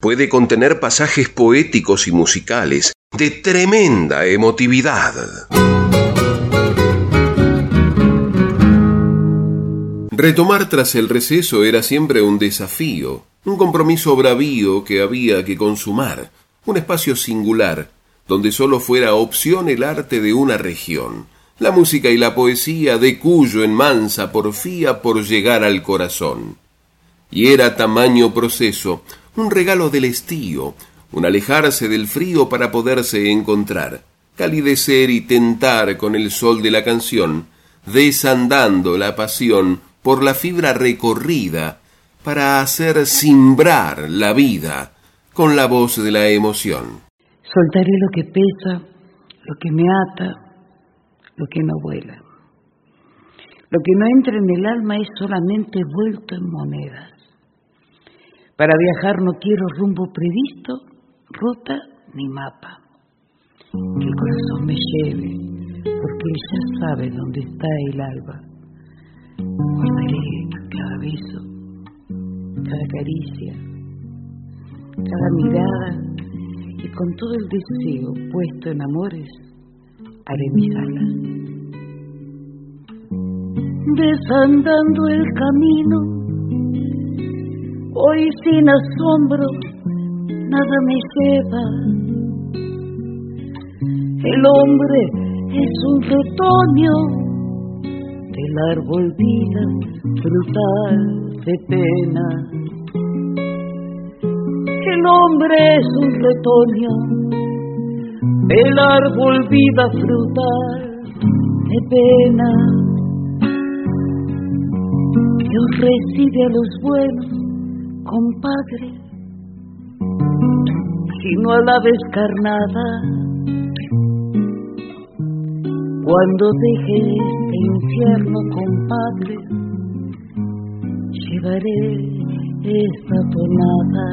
puede contener pasajes poéticos y musicales de tremenda emotividad. Retomar tras el receso era siempre un desafío, un compromiso bravío que había que consumar, un espacio singular, donde sólo fuera opción el arte de una región, la música y la poesía de cuyo en mansa porfía por llegar al corazón. Y era tamaño proceso, un regalo del estío, un alejarse del frío para poderse encontrar, calidecer y tentar con el sol de la canción, desandando la pasión por la fibra recorrida, para hacer simbrar la vida con la voz de la emoción. Soltaré lo que pesa, lo que me ata, lo que no vuela. Lo que no entra en el alma es solamente vuelto en monedas. Para viajar no quiero rumbo previsto, ruta ni mapa. Que el corazón me lleve, porque él ya sabe dónde está el alba. Guardaré cada beso, cada caricia, cada mirada y con todo el deseo puesto en amores, haré mis alas. Desandando el camino, hoy sin asombro, nada me lleva. El hombre es un retoño del árbol vida frutal de pena. El hombre es un retoño del árbol vida frutal de pena. Dios recibe a los buenos, compadre sino a la descarnada. Cuando deje este infierno, compadre, llevaré esta tonada.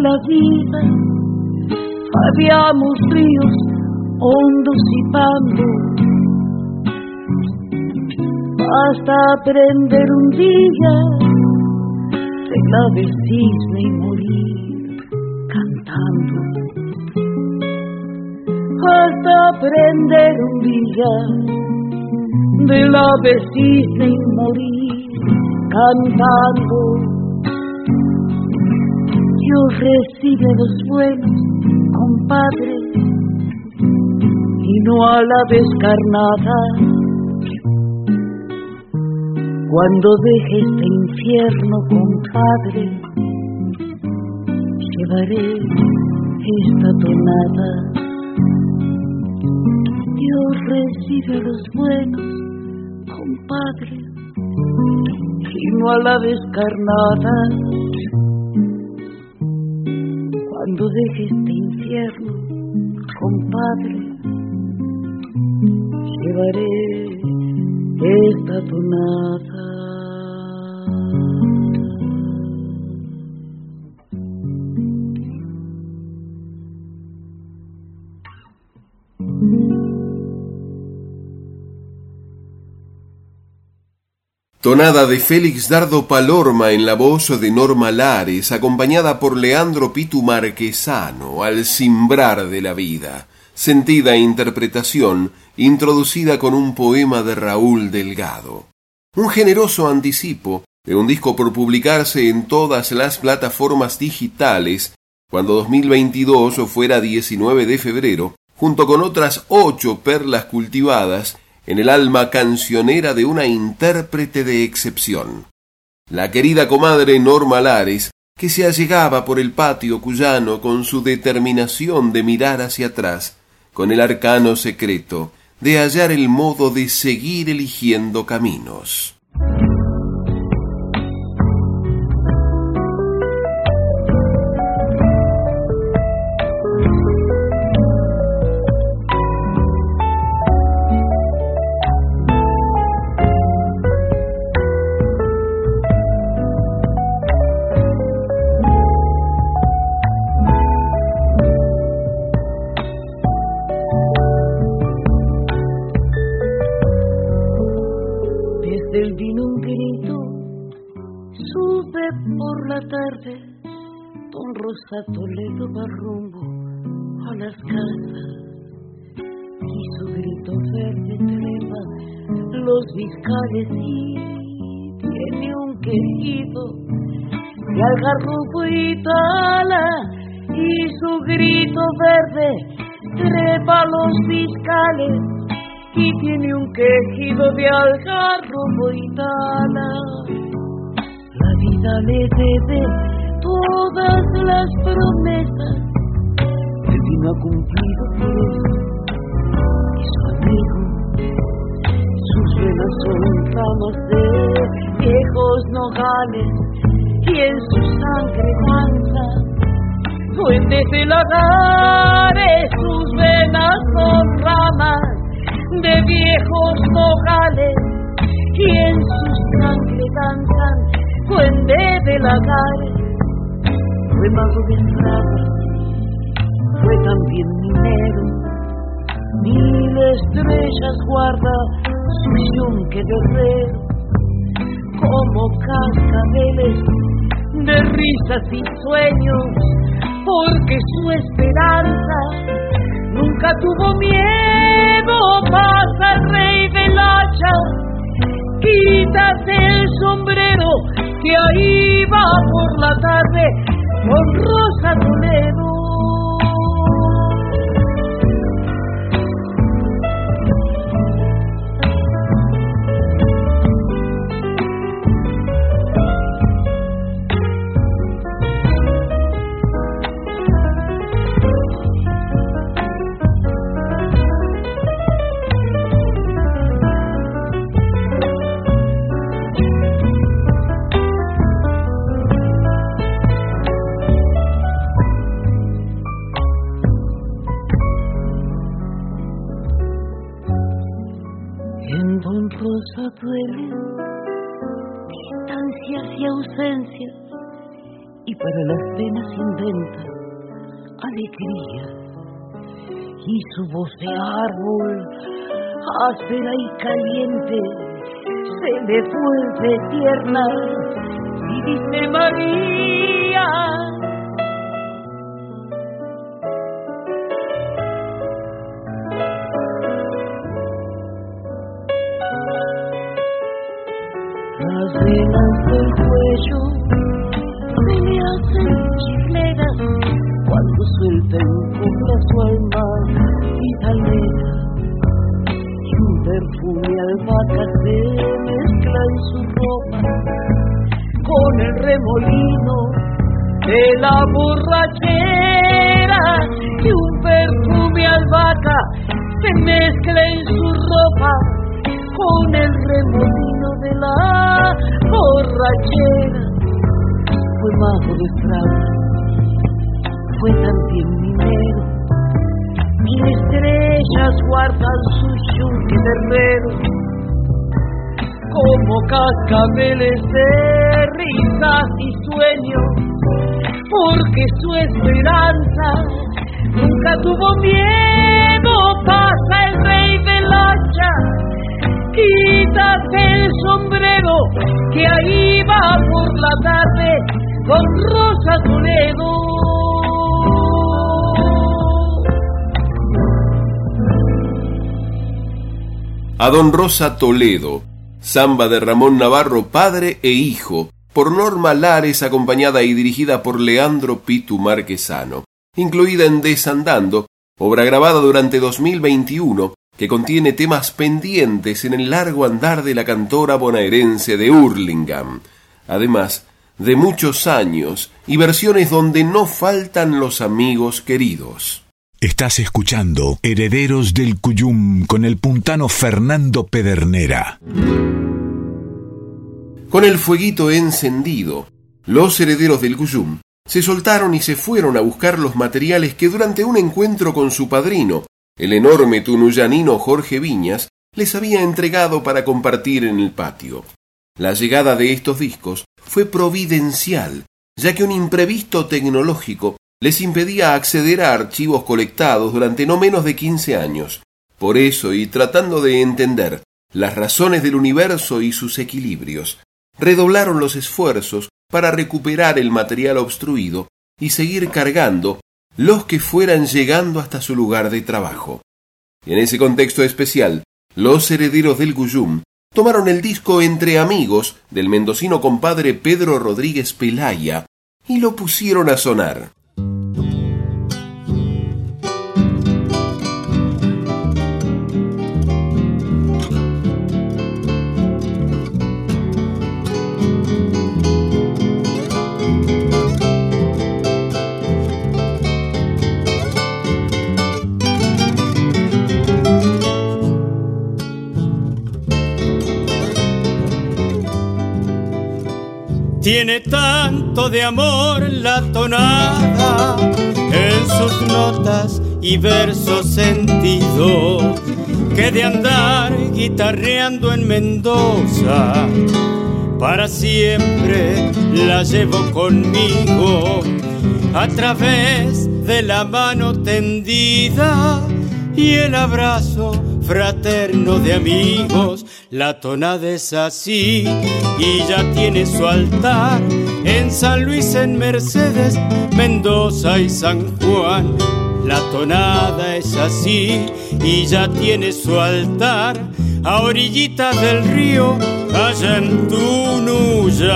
La vida, habíamos ríos hondos y pandos, hasta aprender un día de la del cisne y morir cantando, hasta aprender un día de la del cisne y morir cantando. Dios recibe los buenos, compadre, y no a la descarnada. Cuando deje este infierno, compadre, llevaré esta tonada. Dios recibe los buenos, compadre, y no a la descarnada cuando deje este infierno, compadre, llevaré esta tonada. Tonada de Félix Dardo Palorma en la voz de Norma Lares, acompañada por Leandro Pitu Marquesano, al cimbrar de la vida. Sentida interpretación, introducida con un poema de Raúl Delgado. Un generoso anticipo de un disco por publicarse en todas las plataformas digitales cuando 2022 fuera 19 de febrero, junto con otras ocho perlas cultivadas en el alma cancionera de una intérprete de excepción. La querida comadre Norma Lares, que se allegaba por el patio cuyano con su determinación de mirar hacia atrás, con el arcano secreto de hallar el modo de seguir eligiendo caminos. Toledo va rumbo a las casas y su grito verde trepa los fiscales y tiene un querido de algarrobo y tala y su grito verde trepa los fiscales y tiene un quejido de algarrobo y tala la vida le debe todas las promesas el vino ha cumplido. Y su amigo sus venas son ramas de viejos nogales. Y en su sangre mansa duendes de lagares. Sus venas son ramas de viejos nogales. Y en su sangre danzan duendes de lagares fue mago de estrada, fue también minero. Mil estrellas guarda su yunque guerrero, como cascabeles de risas y sueños, porque su esperanza nunca tuvo miedo. Pasa el rey del hacha, quítate el sombrero, que ahí va por la tarde con Rosa Toledo. Voz de árbol áspera y caliente se le vuelve tierna. Y dice María las venas del cuello se me hacen chifleras cuando suelta copla su alma y un perfume albahaca se mezcla en su ropa con el remolino de la borrachera. Y un perfume albahaca se mezcla en su ropa con el remolino de la borrachera. Fue mago de estrada, fue también minero, mil estrellas guardan su yunque terrero, como cascabeles de risas y sueños, porque su esperanza nunca tuvo miedo, pasa el rey del hacha quítate el sombrero que ahí va por la tarde con Rosa Toledo. A don Rosa Toledo, samba de Ramón Navarro, padre e hijo, por Norma Lares, acompañada y dirigida por Leandro Pitu Marquesano, incluida en Desandando, obra grabada durante 2021 que contiene temas pendientes en el largo andar de la cantora bonaerense de Hurlingham, además de muchos años y versiones donde no faltan los amigos queridos. Estás escuchando Herederos del Cuyum con el puntano Fernando Pedernera. Con el fueguito encendido, los herederos del Cuyum se soltaron y se fueron a buscar los materiales que durante un encuentro con su padrino, el enorme tunuyanino Jorge Viñas, les había entregado para compartir en el patio. La llegada de estos discos fue providencial, ya que un imprevisto tecnológico les impedía acceder a archivos colectados durante no menos de quince años. Por eso, y tratando de entender las razones del universo y sus equilibrios, redoblaron los esfuerzos para recuperar el material obstruido y seguir cargando los que fueran llegando hasta su lugar de trabajo. En ese contexto especial, los herederos del Guyum tomaron el disco Entre Amigos del mendocino compadre Pedro Rodríguez Pelaya y lo pusieron a sonar. Tiene tanto de amor la tonada en sus notas y versos sentidos que de andar guitarreando en Mendoza para siempre la llevo conmigo. A través de la mano tendida y el abrazo fraterno de amigos, la tonada es así y ya tiene su altar en San Luis, en Mercedes, Mendoza y San Juan. La tonada es así y ya tiene su altar a orillitas del río, allá en Tunuya.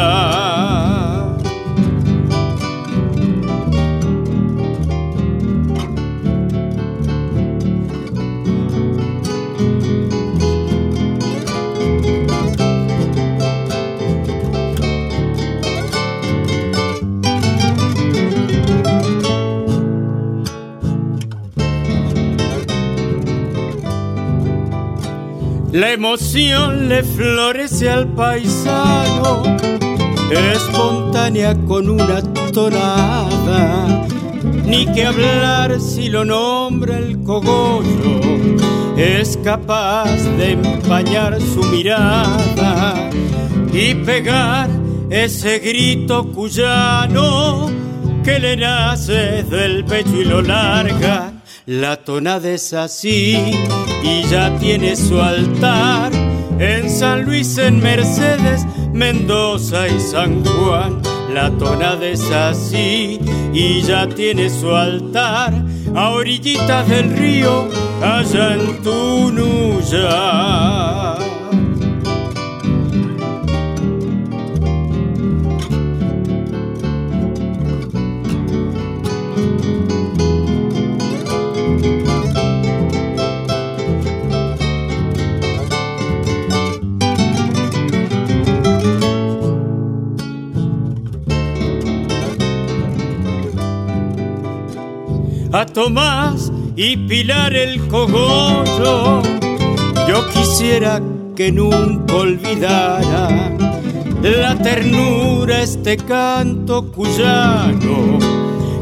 La emoción le florece al paisano, espontánea con una tonada. Ni que hablar si lo nombra el cogollo, es capaz de empañar su mirada y pegar ese grito cuyano que le nace del pecho y lo larga la tonada es así y ya tiene su altar en San Luis, en Mercedes, Mendoza y San Juan. La tonada es así y ya tiene su altar a orillitas del río, allá en Tunuya. Tomás y Pilar el cogollo. Yo quisiera que nunca olvidara la ternura este canto cuyano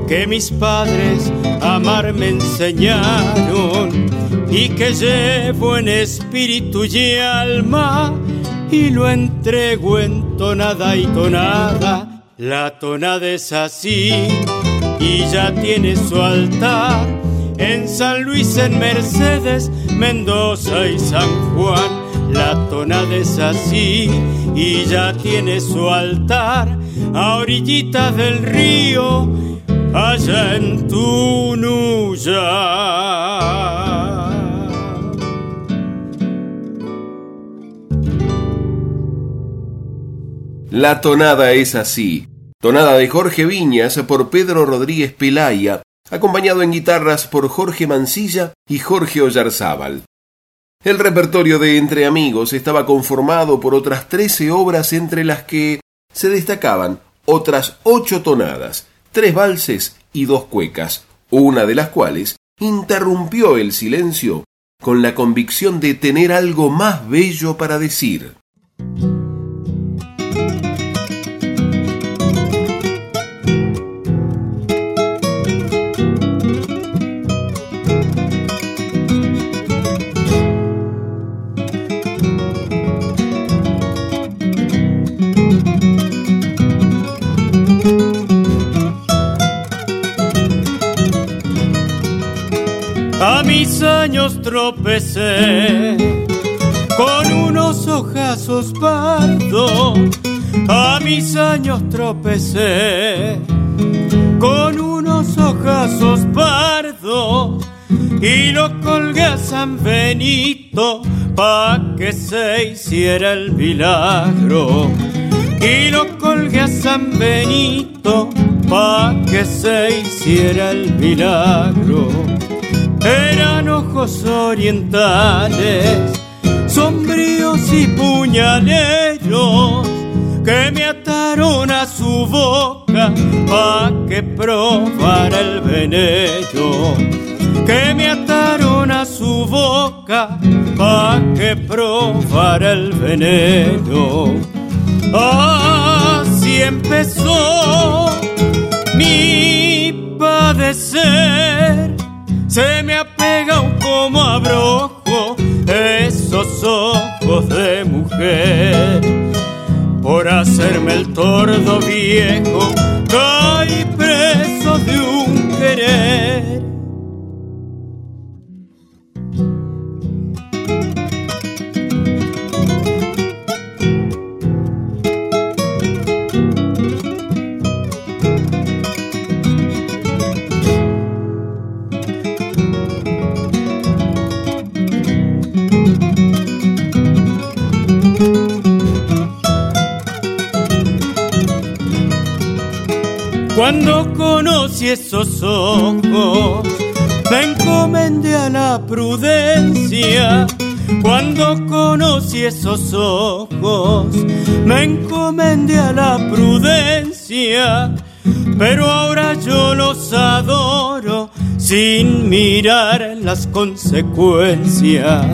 que mis padres amar me enseñaron y que llevo en espíritu y alma y lo entrego en tonada y tonada. La tonada es así y ya tiene su altar en San Luis, en Mercedes, Mendoza y San Juan. La tonada es así y ya tiene su altar a orillitas del río, allá en Tunuya. La tonada es así Tonada de Jorge Viñas por Pedro Rodríguez Pelaya, acompañado en guitarras por Jorge Mancilla y Jorge Ollarzábal. El repertorio de Entre Amigos estaba conformado por otras trece obras entre las que se destacaban otras ocho tonadas, tres valses y dos cuecas, una de las cuales interrumpió el silencio con la convicción de tener algo más bello para decir. Años tropecé con unos ojazos pardos. A mis años tropecé con unos ojazos pardos y lo colgué a San Benito pa' que se hiciera el milagro. Y lo colgué a San Benito pa' que se hiciera el milagro eran ojos orientales, sombríos y puñaleros, que me ataron a su boca pa' que probara el veneno. Que me ataron a su boca pa' que probara el veneno. Así empezó mi padecer se me ha pegado como abrojo esos ojos de mujer. Por hacerme el tordo viejo, caí preso de un querer. Conocí esos ojos, me encomendé a la prudencia. Cuando conocí esos ojos, me encomendé a la prudencia. Pero ahora yo los adoro sin mirar las consecuencias.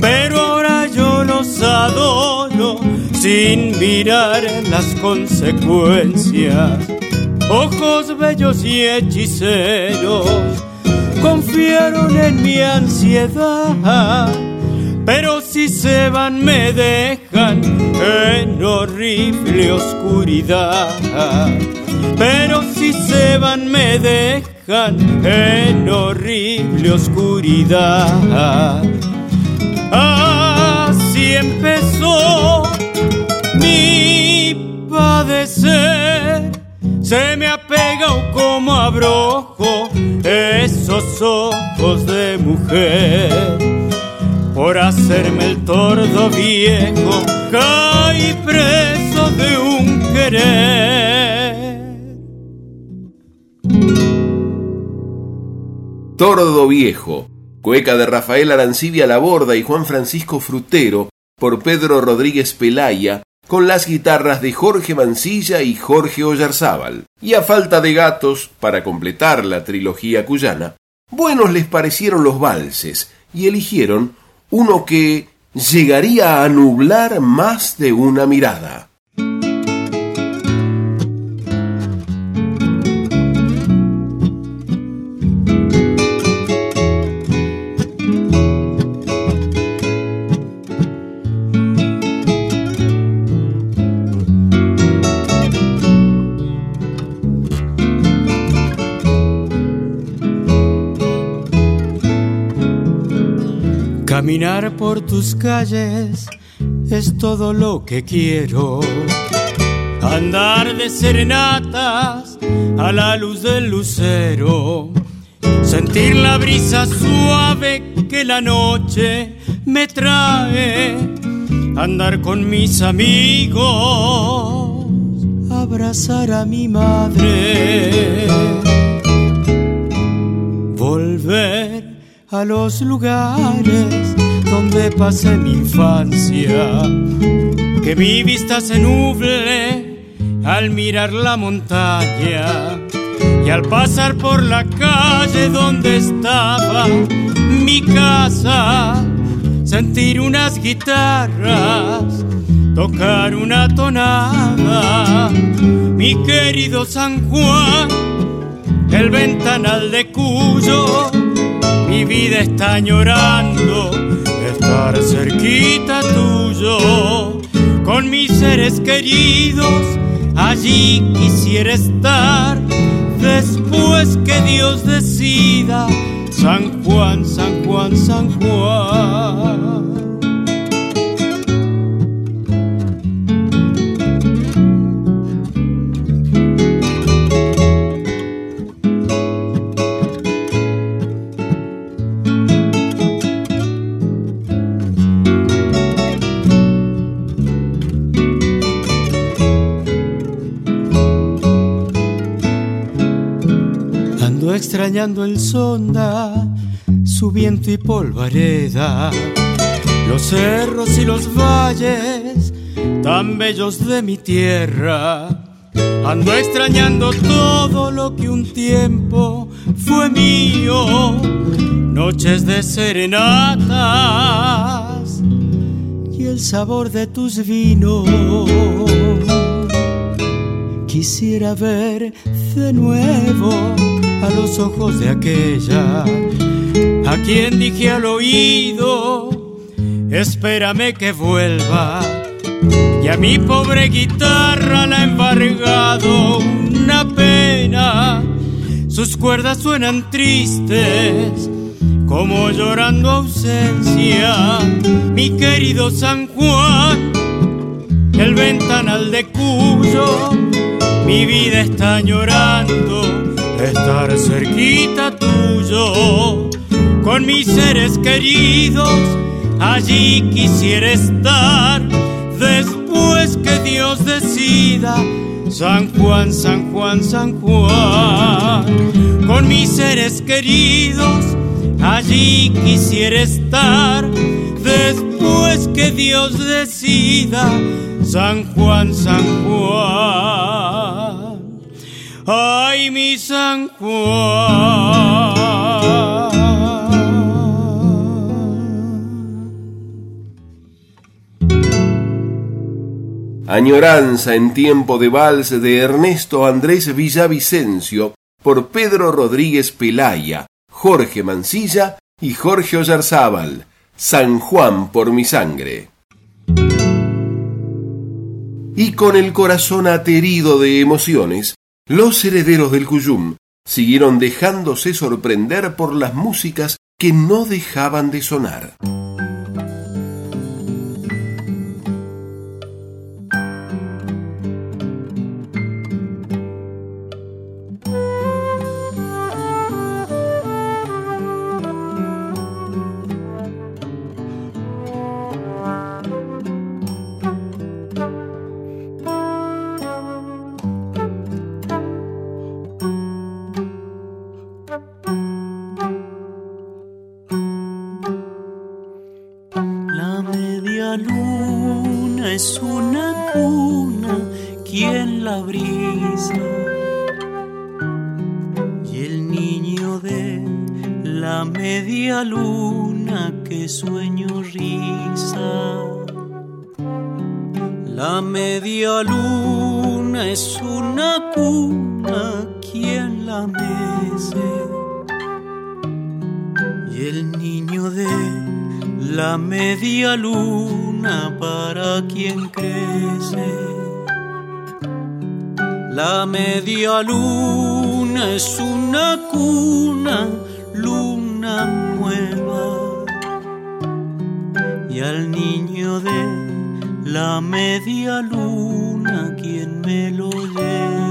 Pero ahora yo los adoro sin mirar las consecuencias ojos bellos y hechiceros, confiaron en mi ansiedad. Pero si se van me dejan en horrible oscuridad. Pero si se van me dejan en horrible oscuridad. Así empezó mi padecer se me ha pegado como abrojo esos ojos de mujer. Por hacerme el tordo viejo, caí preso de un querer. Tordo viejo, cueca de Rafael Arancibia Laborda y Juan Francisco Frutero, por Pedro Rodríguez Pelaya, con las guitarras de Jorge Mancilla y Jorge Ollarzábal. Y a falta de gatos, para completar la trilogía cuyana, buenos les parecieron los valses y eligieron uno que llegaría a nublar más de una mirada. Caminar por tus calles es todo lo que quiero. Andar de serenatas a la luz del lucero. Sentir la brisa suave que la noche me trae. Andar con mis amigos. Abrazar a mi madre. Volver a los lugares donde pasé mi infancia. Que mi vista se nuble al mirar la montaña y al pasar por la calle donde estaba mi casa, sentir unas guitarras, tocar una tonada, mi querido San Juan, el ventanal de Cuyo, mi vida está llorando, estar cerquita tuyo, con mis seres queridos, allí quisiera estar después que Dios decida, San Juan, San Juan, San Juan. Extrañando el sonda, su viento y polvareda, los cerros y los valles tan bellos de mi tierra. Ando extrañando todo lo que un tiempo fue mío, noches de serenatas y el sabor de tus vinos. Quisiera ver de nuevo a los ojos de aquella a quien dije al oído, espérame que vuelva. Y a mi pobre guitarra la ha embargado una pena, sus cuerdas suenan tristes, como llorando ausencia. Mi querido San Juan, el ventanal de Cuyo, mi vida está llorando estar cerquita tuyo, con mis seres queridos, allí quisiera estar, después que Dios decida, San Juan, San Juan, San Juan, con mis seres queridos, allí quisiera estar, después que Dios decida, San Juan, San Juan. Ay, mi San Juan. Añoranza en tiempo de vals de Ernesto Andrés Villavicencio por Pedro Rodríguez Pelaya, Jorge Mancilla y Jorge Ollarzábal. San Juan por mi sangre. Y con el corazón aterido de emociones, los herederos del Cuyum siguieron dejándose sorprender por las músicas que no dejaban de sonar. Al niño de la media luna, quien me lo lleva.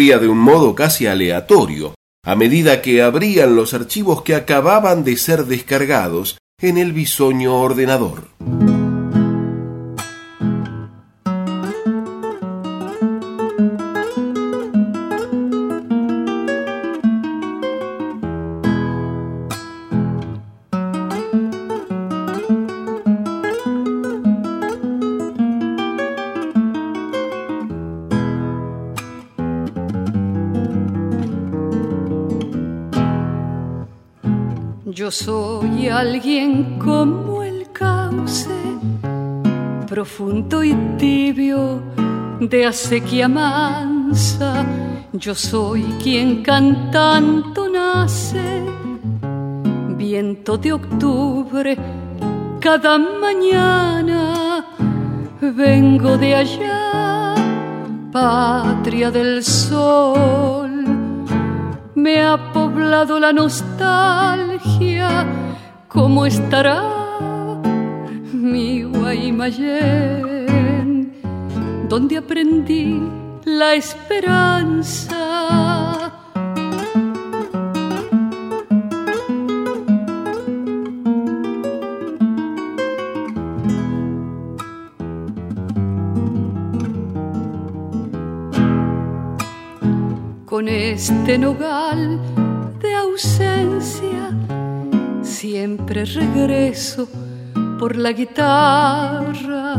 De un modo casi aleatorio, a medida que abrían los archivos que acababan de ser descargados en el bisoño ordenador. Soy alguien como el cauce, profundo y tibio de acequia mansa. Yo soy quien cantando nace, viento de octubre cada mañana. Vengo de allá, patria del sol me ha poblado la nostalgia. ¿Cómo estará mi Guaymallén? Donde aprendí la esperanza con este nogal Siempre regreso por la guitarra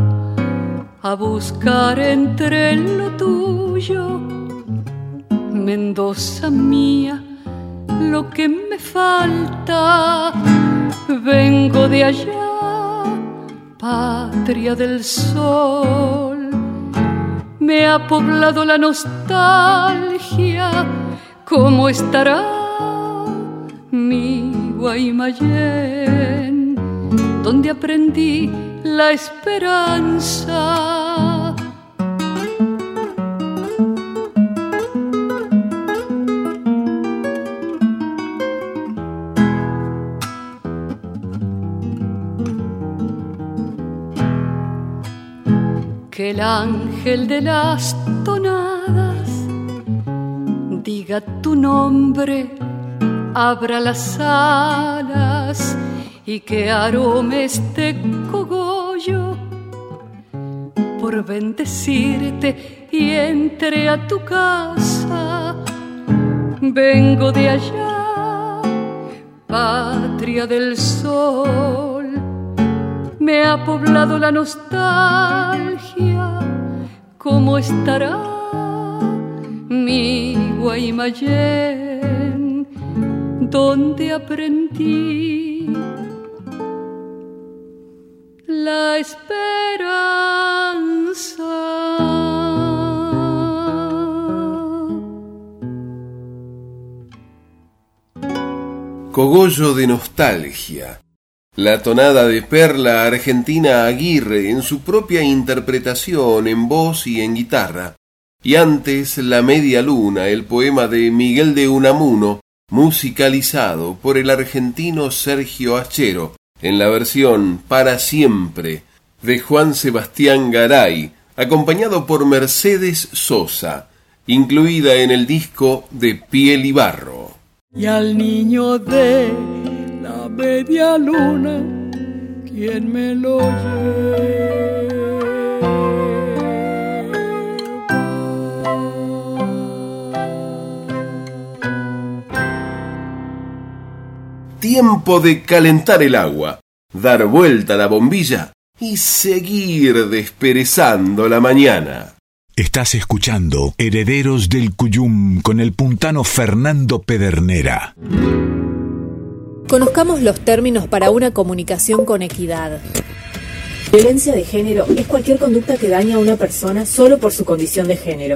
a buscar entre lo tuyo, Mendoza mía, lo que me falta. Vengo de allá, patria del sol me ha poblado la nostalgia. ¿Cómo estará Guaymallén? Donde aprendí la esperanza el ángel de las tonadas diga tu nombre, abra las alas y que arome este cogollo por bendecirte y entre a tu casa. Vengo de allá, patria del sol me ha poblado la nostalgia. ¿Cómo estará mi Guaymallén? Donde aprendí la esperanza. Cogollo de nostalgia la tonada de Perla Argentina Aguirre en su propia interpretación en voz y en guitarra, y antes La Media Luna, el poema de Miguel de Unamuno, musicalizado por el argentino Sergio Achero, en la versión Para Siempre de Juan Sebastián Garay, acompañado por Mercedes Sosa, incluida en el disco de Piel y Barro. Y al niño de la media luna, quien me lo lleva. Tiempo de calentar el agua, dar vuelta a la bombilla y seguir desperezando la mañana. Estás escuchando Herederos del Cuyum con el puntano Fernando Pedernera. Conozcamos los términos para una comunicación con equidad. Violencia de género es cualquier conducta que daña a una persona solo por su condición de género.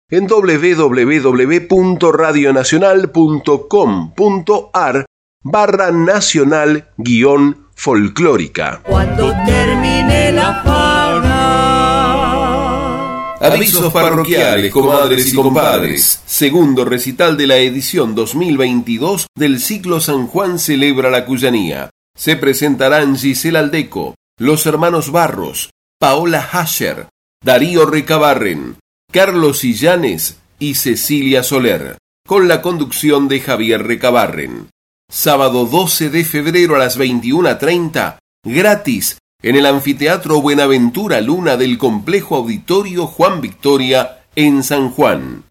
en www.radionacional.com.ar barra nacional guion folclórica. Cuando termine la fauna. Avisos parroquiales, comadres y compadres. Segundo recital de la edición 2022 del ciclo San Juan celebra la Cuyanía. Se presentarán Gisela Aldeco, los hermanos Barros, Paola Hasher, Darío Recabarren, Carlos Illanes y Cecilia Soler, con la conducción de Javier Recabarren. Sábado 12 de febrero a las 21.30, gratis, en el Anfiteatro Buenaventura Luna del Complejo Auditorio Juan Victoria, en San Juan.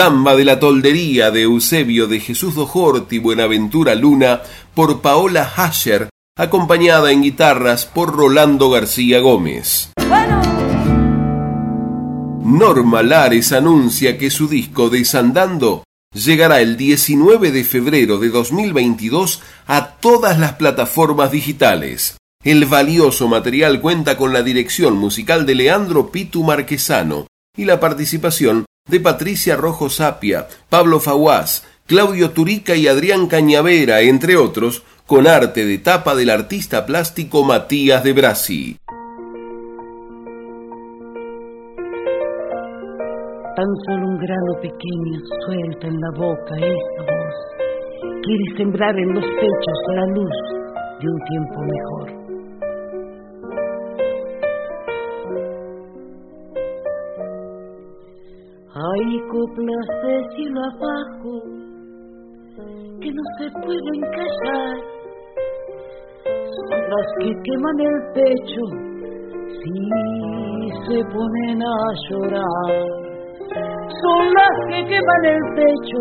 Samba de la toldería de Eusebio de Jesús Dojorti Buenaventura Luna por Paola Hasher, acompañada en guitarras por Rolando García Gómez. Norma Lares anuncia que su disco Desandando llegará el 19 de febrero de 2022 a todas las plataformas digitales. El valioso material cuenta con la dirección musical de Leandro Pitu Marquesano y la participación de Patricia Rojo Sapia, Pablo Faguás, Claudio Turica y Adrián Cañavera, entre otros, con arte de tapa del artista plástico Matías de Brasi. Tan solo un grano pequeño suelta en la boca esa voz. Quiere sembrar en los pechos la luz de un tiempo mejor. Hay coplas de cielo abajo que no se pueden callar, son las que queman el pecho si se ponen a llorar, son las que queman el pecho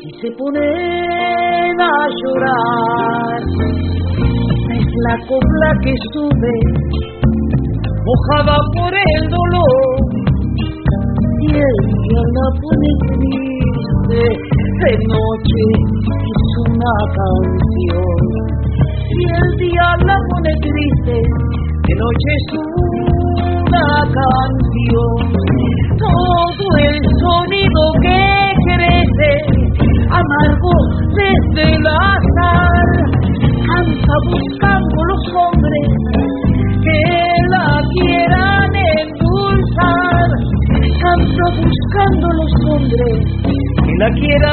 si se ponen a llorar. Es la copla que sube, mojada por el dolor y ella la pone triste de noche es una canción. Y el día la pone triste. De noche es una canción. Todo el sonido que que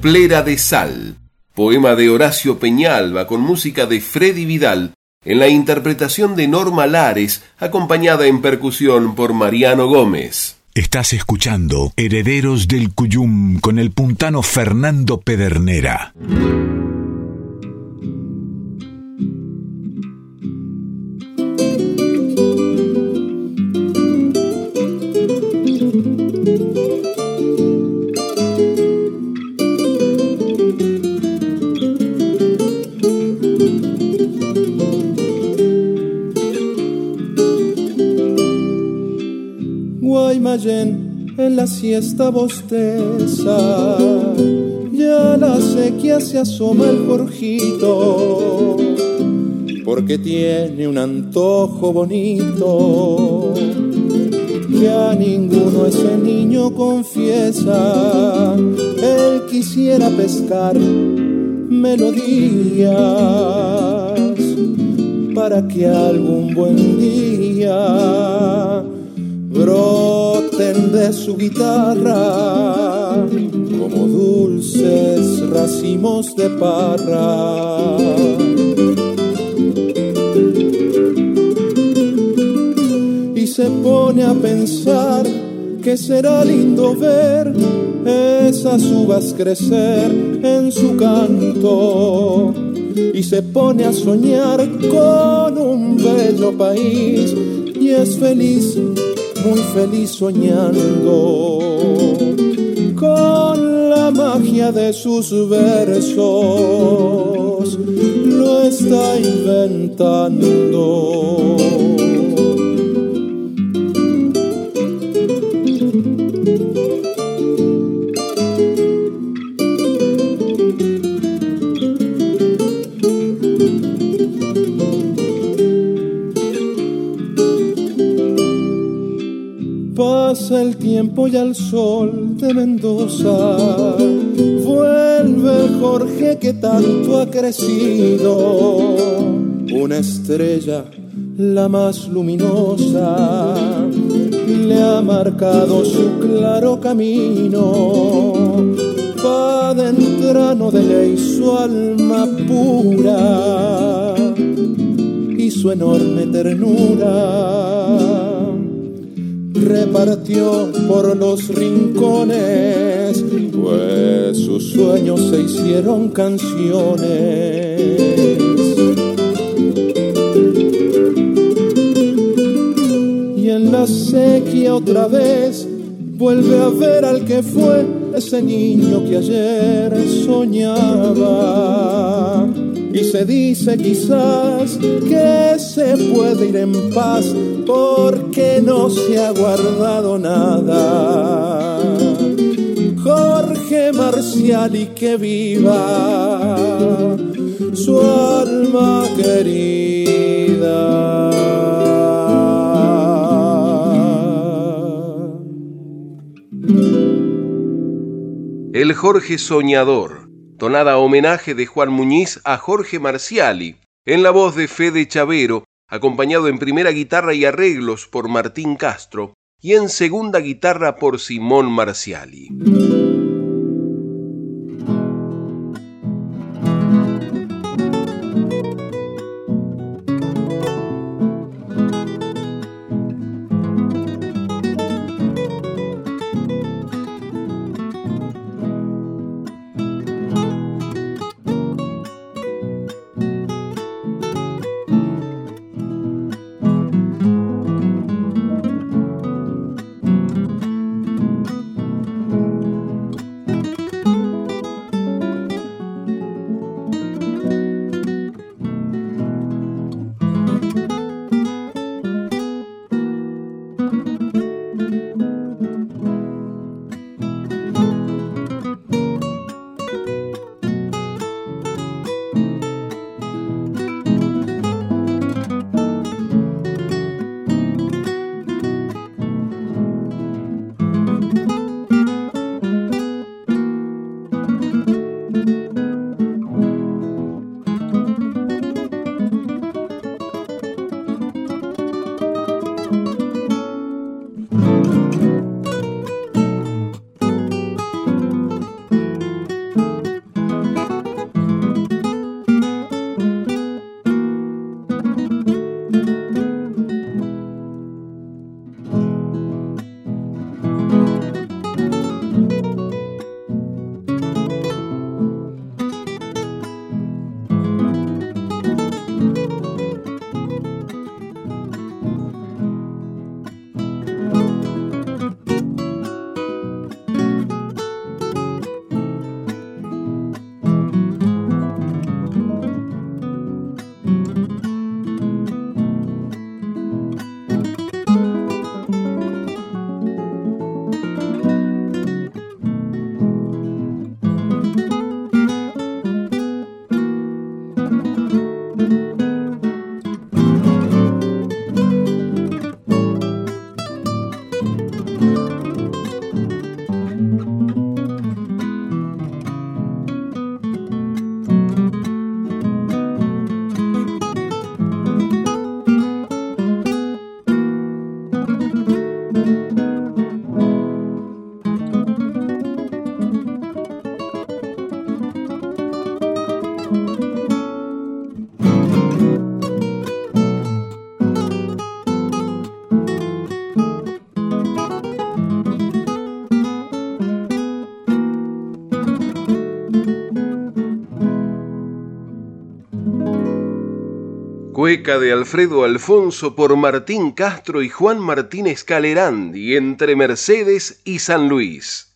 Coplera de Sal, poema de Horacio Peñalba con música de Freddy Vidal, en la interpretación de Norma Lares, acompañada en percusión por Mariano Gómez. Estás escuchando Herederos del Cuyum con el puntano Fernando Pedernera. La siesta bosteza, ya la sequía se asoma el jorjito, porque tiene un antojo bonito que a ninguno ese niño confiesa, él quisiera pescar melodías para que algún buen día brote parten de su guitarra como dulces racimos de parra. Y se pone a pensar que será lindo ver esas uvas crecer en su canto y se pone a soñar con un bello país y es feliz, muy feliz soñando con la magia de sus versos, lo está inventando. El tiempo y al sol de Mendoza. Vuelve Jorge que tanto ha crecido, una estrella la más luminosa, le ha marcado su claro camino. Va entrano de ley su alma pura y su enorme ternura repartió por los rincones, pues sus sueños se hicieron canciones. Y en la sequía otra vez vuelve a ver al que fue ese niño que ayer soñaba y se dice quizás que se puede ir en paz porque no se ha guardado nada. Jorge Marcial y que viva su alma querida. El Jorge Soñador tonada homenaje de Juan Muñiz a Jorge Marciali, en la voz de Fede Chavero, acompañado en primera guitarra y arreglos por Martín Castro y en segunda guitarra por Simón Marciali. De Alfredo Alfonso por Martín Castro y Juan Martínez Calerandi entre Mercedes y San Luis.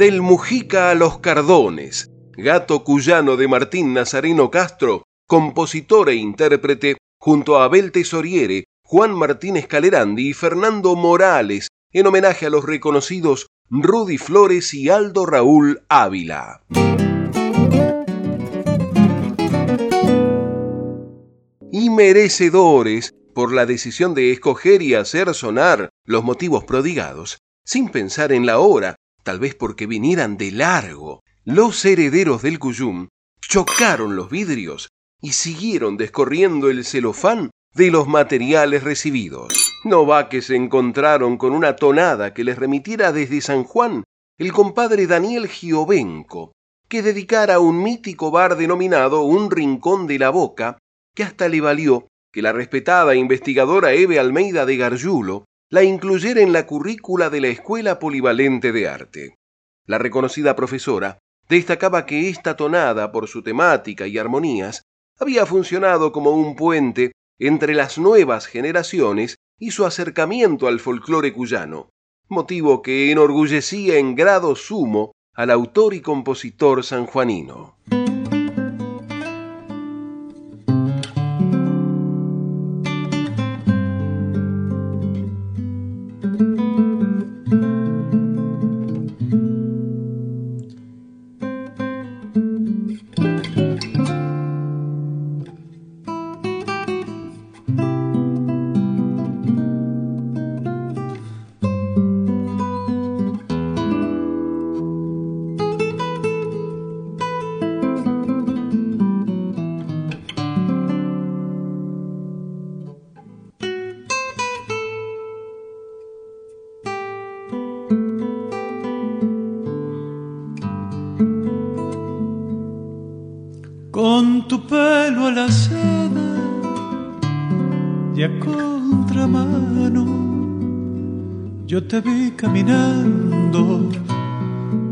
Del Mujica a los Cardones, gato cuyano de Martín Nazareno Castro, compositor e intérprete, junto a Abel Tesoriere, Juan Martínez Calerandi y Fernando Morales, en homenaje a los reconocidos Rudy Flores y Aldo Raúl Ávila. Y merecedores por la decisión de escoger y hacer sonar los motivos prodigados, sin pensar en la hora, tal vez porque vinieran de largo, los herederos del Cuyum chocaron los vidrios y siguieron descorriendo el celofán de los materiales recibidos. No va que se encontraron con una tonada que les remitiera desde San Juan el compadre Daniel Giovenco, que dedicara un mítico bar denominado Un Rincón de la Boca, que hasta le valió que la respetada investigadora Eve Almeida de Gargiulo la incluyera en la currícula de la Escuela Polivalente de Arte. La reconocida profesora destacaba que esta tonada, por su temática y armonías, había funcionado como un puente entre las nuevas generaciones y su acercamiento al folclore cuyano, motivo que enorgullecía en grado sumo al autor y compositor sanjuanino. Y a contramano yo te vi caminando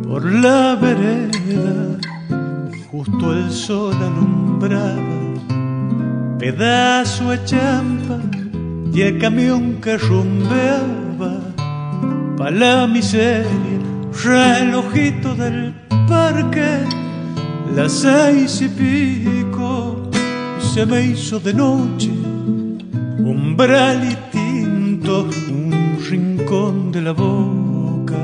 por la vereda, justo el sol alumbraba pedazo de champa y el camión que rumbeaba pa' la miseria, relojito del parque, las seis y pico, se me hizo de noche, umbral y tinto, un rincón de la boca,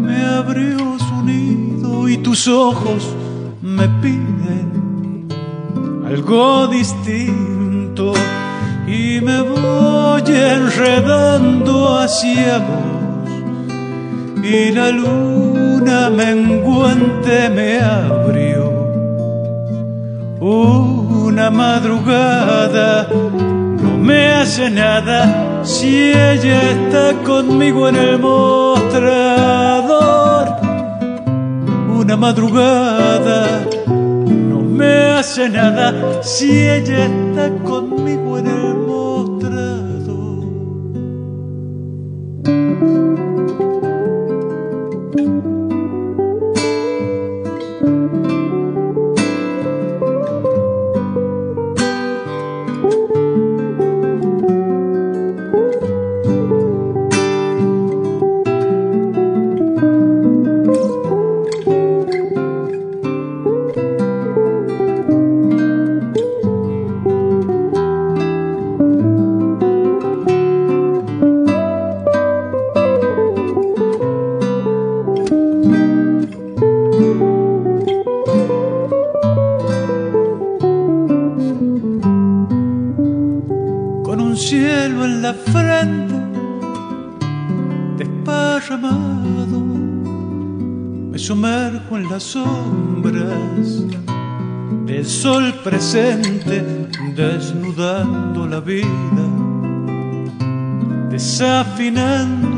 me abrió su nido y tus ojos me piden algo distinto y me voy enredando hacia vos. Y la luna menguante me abrió una madrugada me hace nada si ella está conmigo en el mostrador. Una madrugada no me hace nada si ella está conmigo en el sombras del sol presente desnudando la vida, desafinando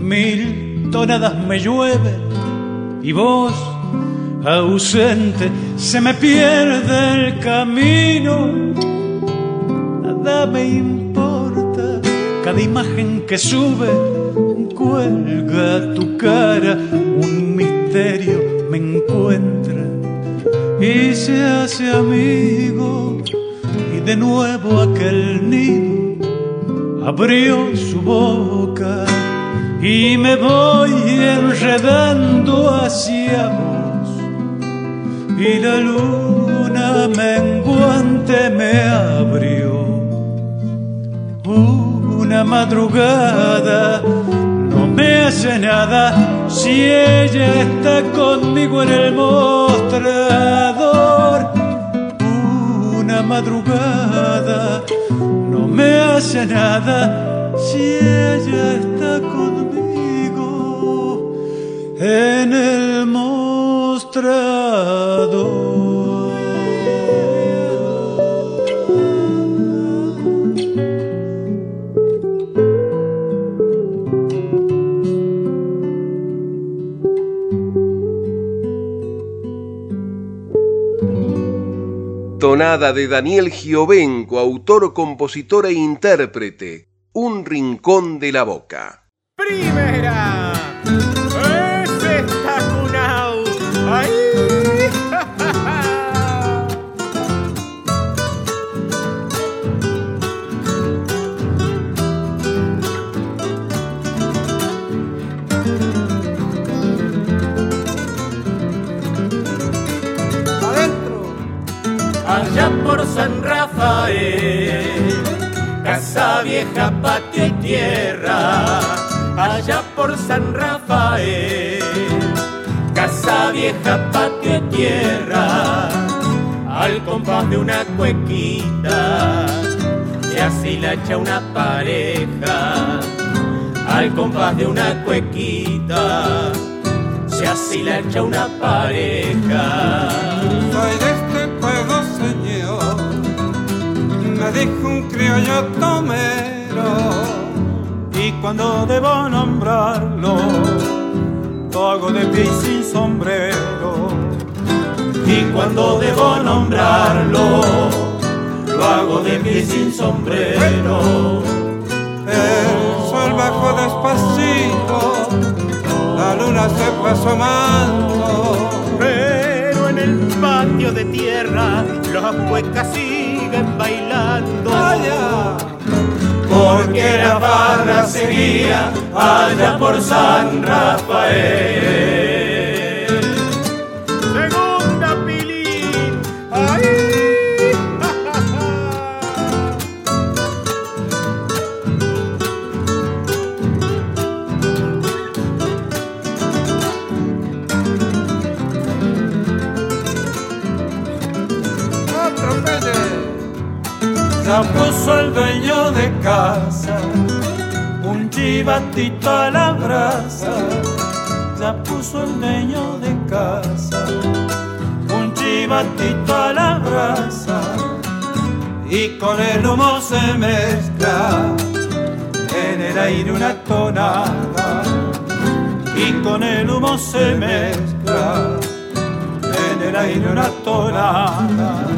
mil tonadas me llueve y vos ausente se me pierde el camino, nada me importa, cada imagen que sube cuelga tu cara, un misterio y se hace amigo. Y de nuevo aquel nido abrió su boca y me voy enredando hacia vos. Y la luna menguante me abrió. Una madrugada me hace nada si ella está conmigo en el mostrador. Madrugada no me hace nada si ella está conmigo en el mostrador. De Daniel Giovenco, autor, compositor e intérprete. Un rincón de la boca. Primera. Casa vieja, patio y tierra, allá por San Rafael, casa vieja, patio y tierra, al compás de una cuequita, y así la echa una pareja, al compás de una cuequita, se así la echa una pareja. dijo un criollo tomero. Y cuando debo nombrarlo lo hago de pie sin sombrero. Y cuando debo nombrarlo lo hago de pie sin sombrero. El sol bajó despacito la luna se fue asomando. Pero en el patio de tierra los huecas y sigan bailando. Allá, porque la barra seguía allá por San Rafael. Segunda pilín, ahí. Dueño de casa un chivatito a la brasa. Ya puso el dueño de casa un chivatito a la brasa. Y con el humo se mezcla en el aire una tonada. Y con el humo se mezcla en el aire una tonada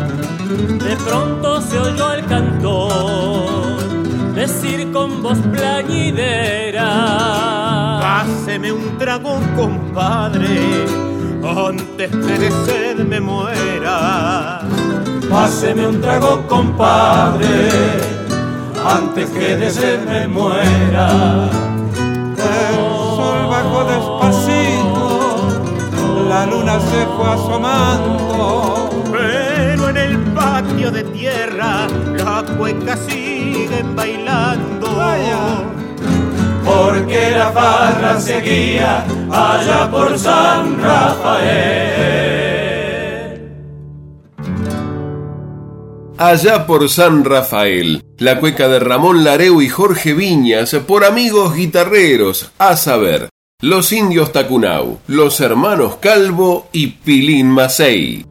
de pronto se oyó el cantor decir con voz plañidera: Páseme un trago, compadre, antes que de sed me muera. Páseme un trago, compadre, antes que de sed me muera. El sol bajó despacito, la luna se fue asomando patio de tierra las cuecas siguen bailando. Porque la farra seguía allá por San Rafael. Allá por San Rafael, la cueca de Ramón Lareu y Jorge Viñas por amigos guitarreros, a saber, los indios Tacunau, los hermanos Calvo y Pilín Macei.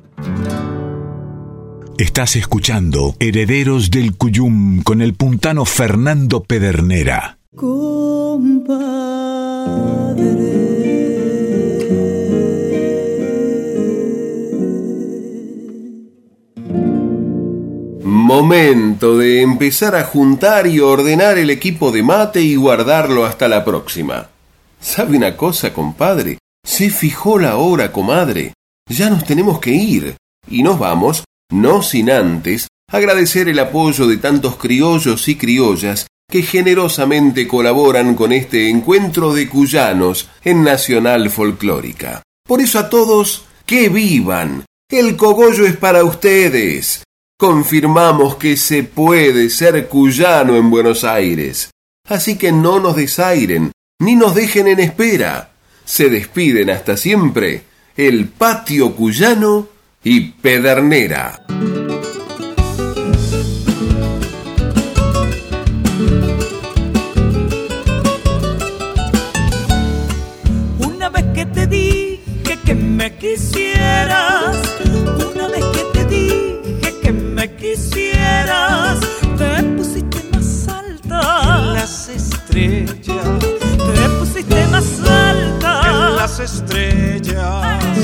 Estás escuchando Herederos del Cuyum con el puntano Fernando Pedernera. Momento de empezar a juntar y ordenar el equipo de mate y guardarlo hasta la próxima. ¿Sabe una cosa, compadre? Se fijó la hora, comadre. Ya nos tenemos que ir. Y nos vamos no sin antes agradecer el apoyo de tantos criollos y criollas que generosamente colaboran con este encuentro de cuyanos en Nacional Folclórica. Por eso a todos, que vivan. El cogollo es para ustedes. Confirmamos que se puede ser cuyano en Buenos Aires. Así que no nos desairen, ni nos dejen en espera. Se despiden hasta siempre el patio cuyano y Pedernera. Una vez que te dije que me quisieras, una vez que te dije que me quisieras, te pusiste más alta en las estrellas, te pusiste más alta en las estrellas.